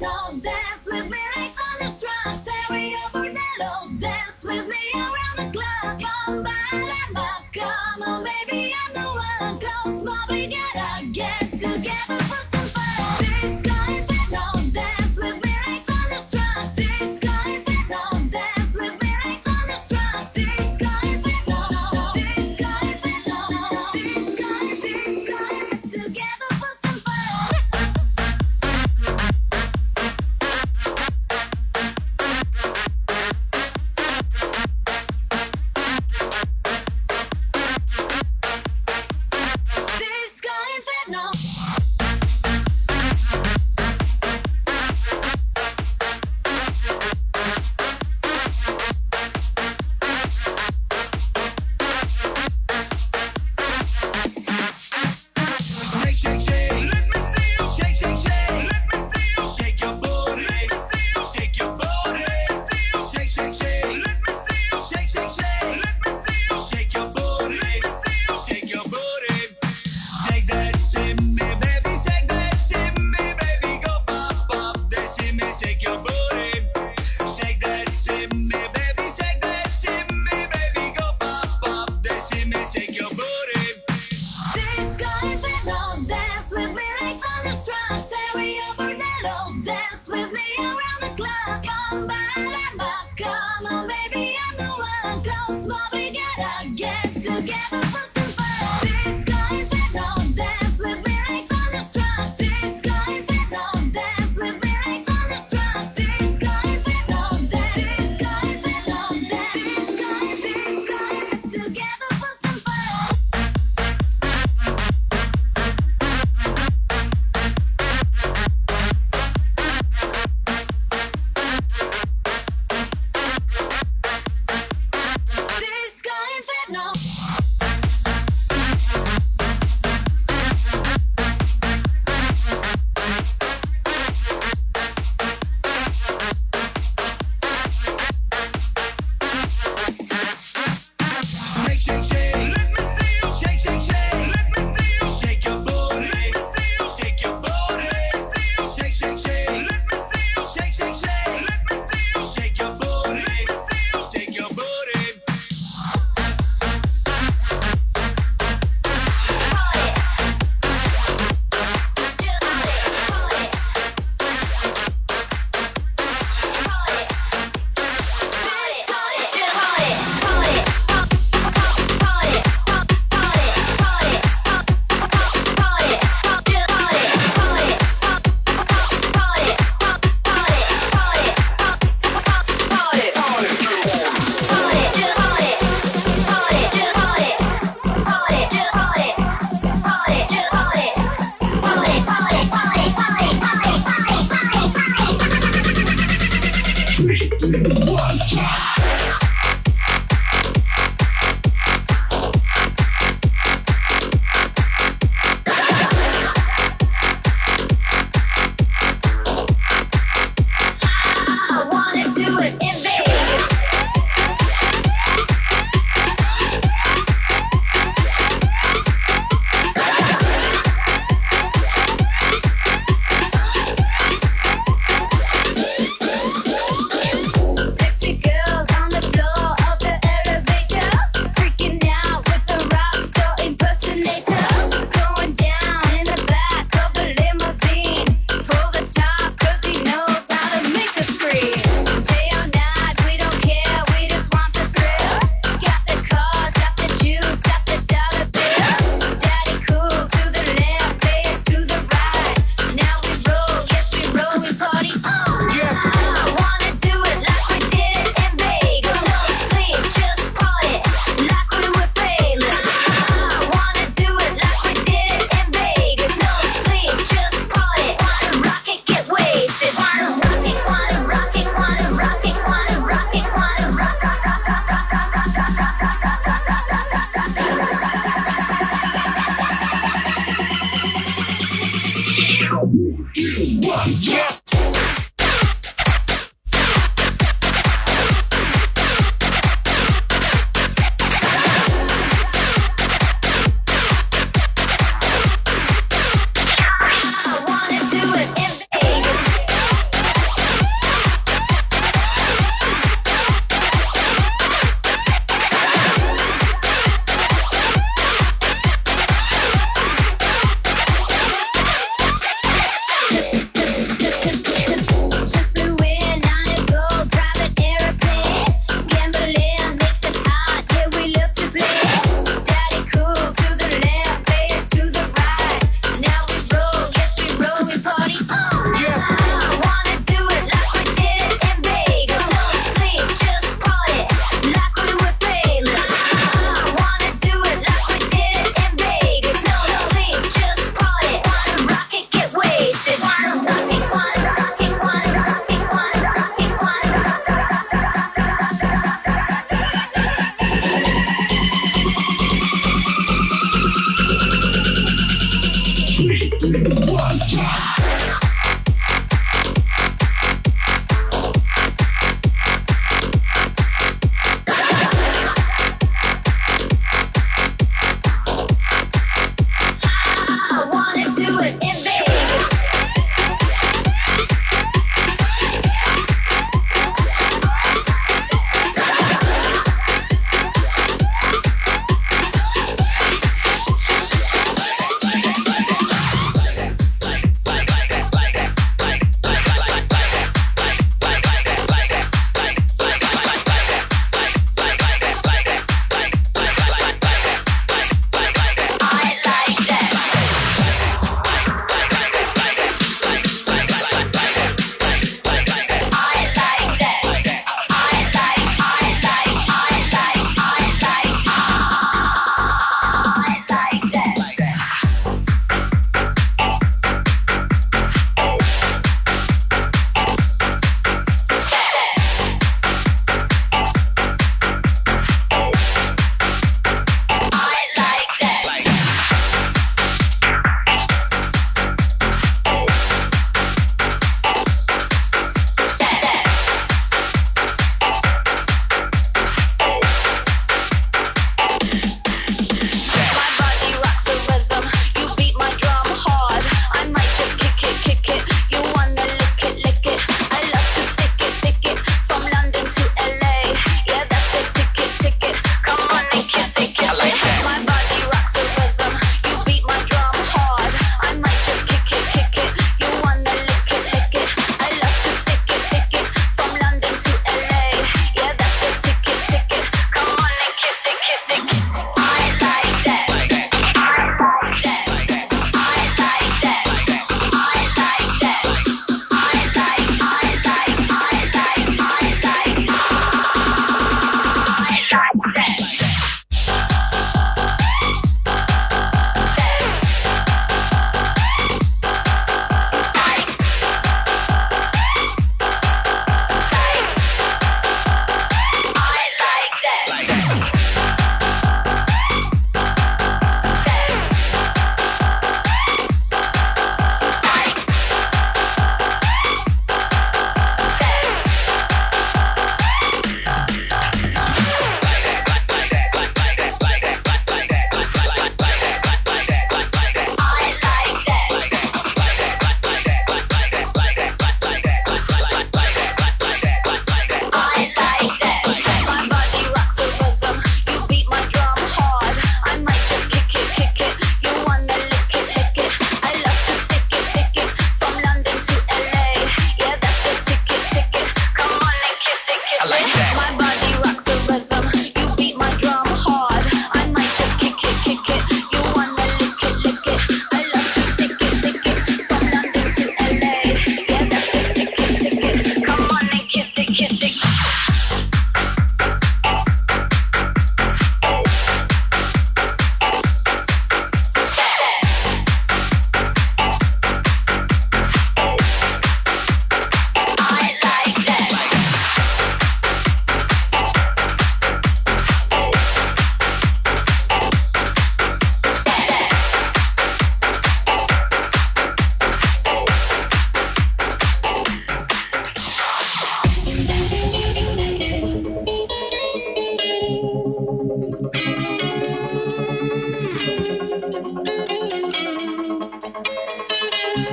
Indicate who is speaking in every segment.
Speaker 1: Dance with me. Stereo dance with me
Speaker 2: around the clock. Come come on, baby, I'm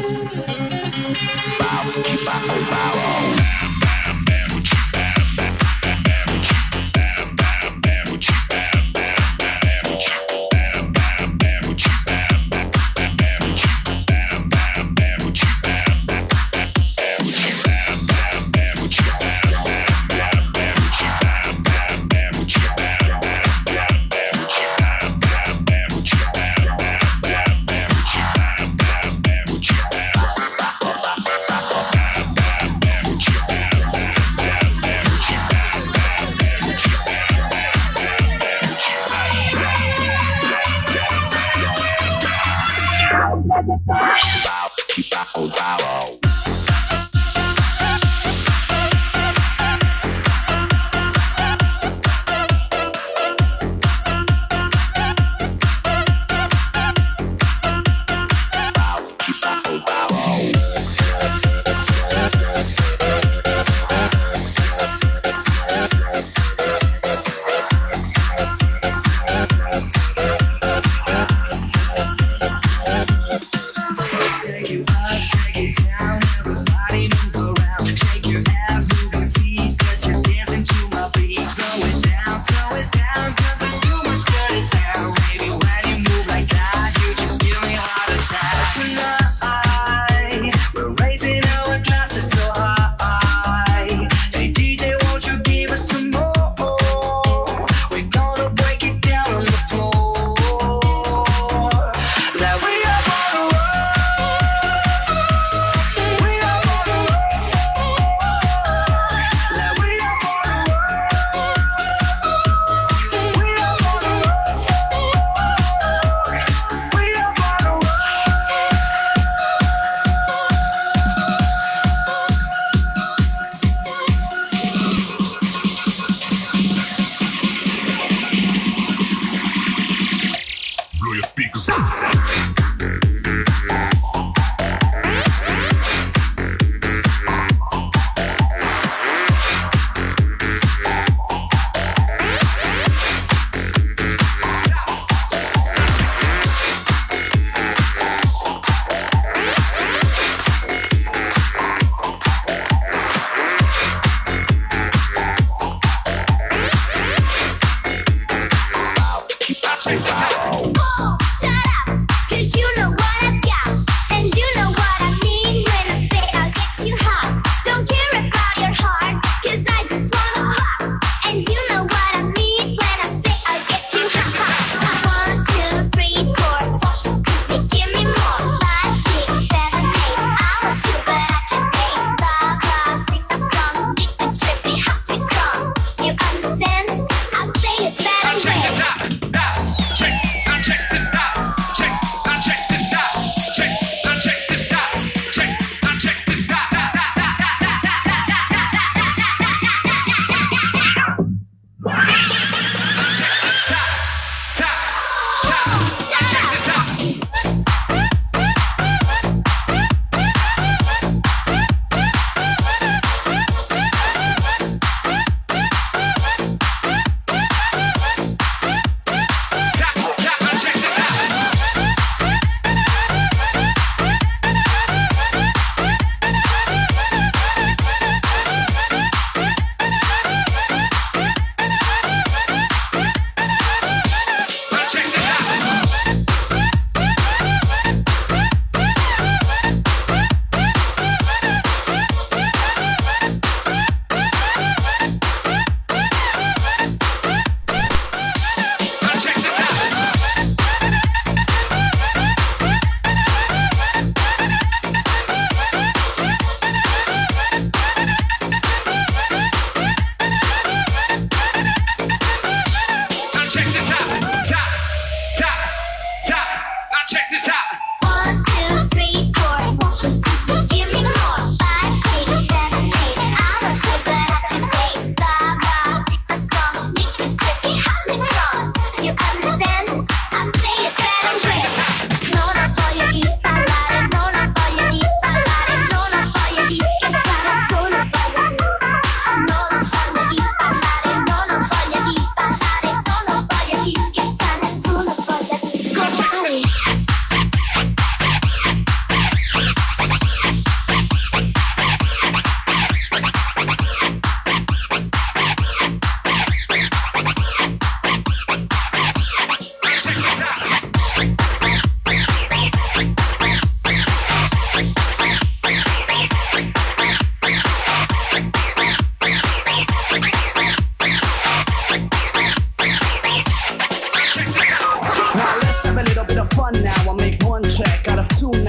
Speaker 2: Bow, bow, bow.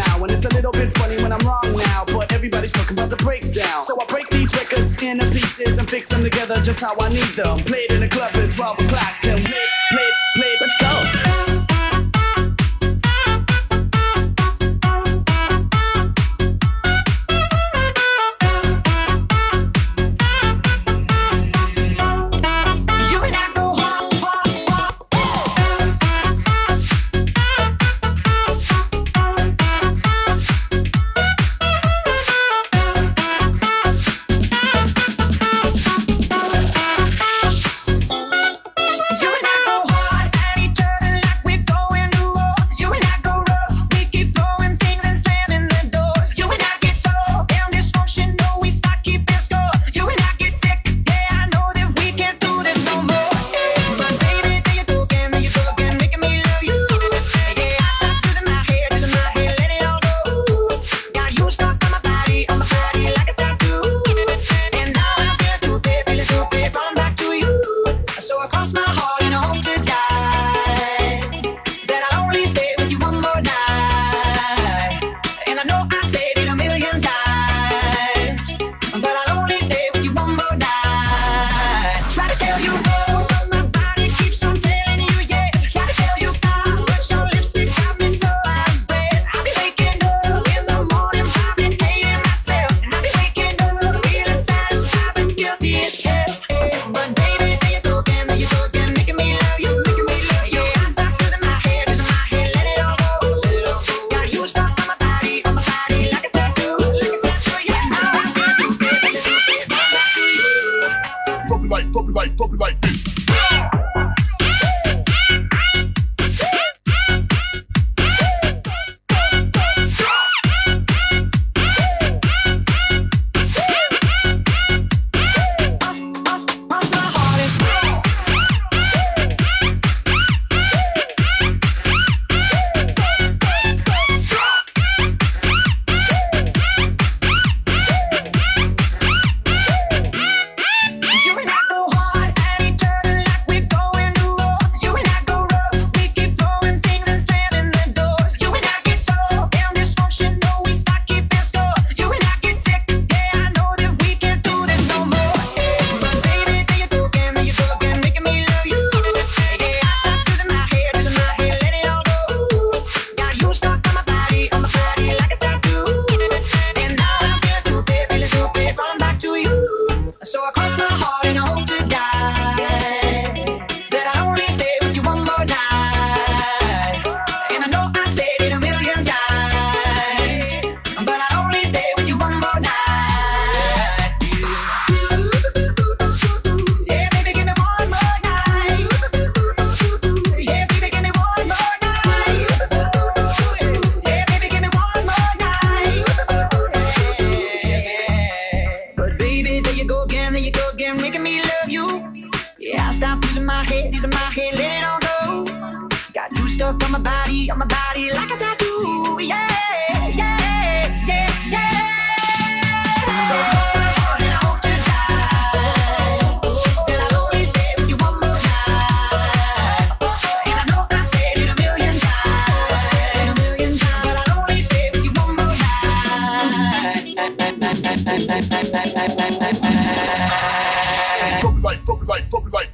Speaker 2: Now, and it's a little bit funny when I'm wrong now. But everybody's talking about the breakdown. So I break these records into pieces and fix them together just how I need them. Played drop it like, drop it like this. Drop it like, drop it
Speaker 1: like, drop it like.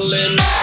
Speaker 1: falling.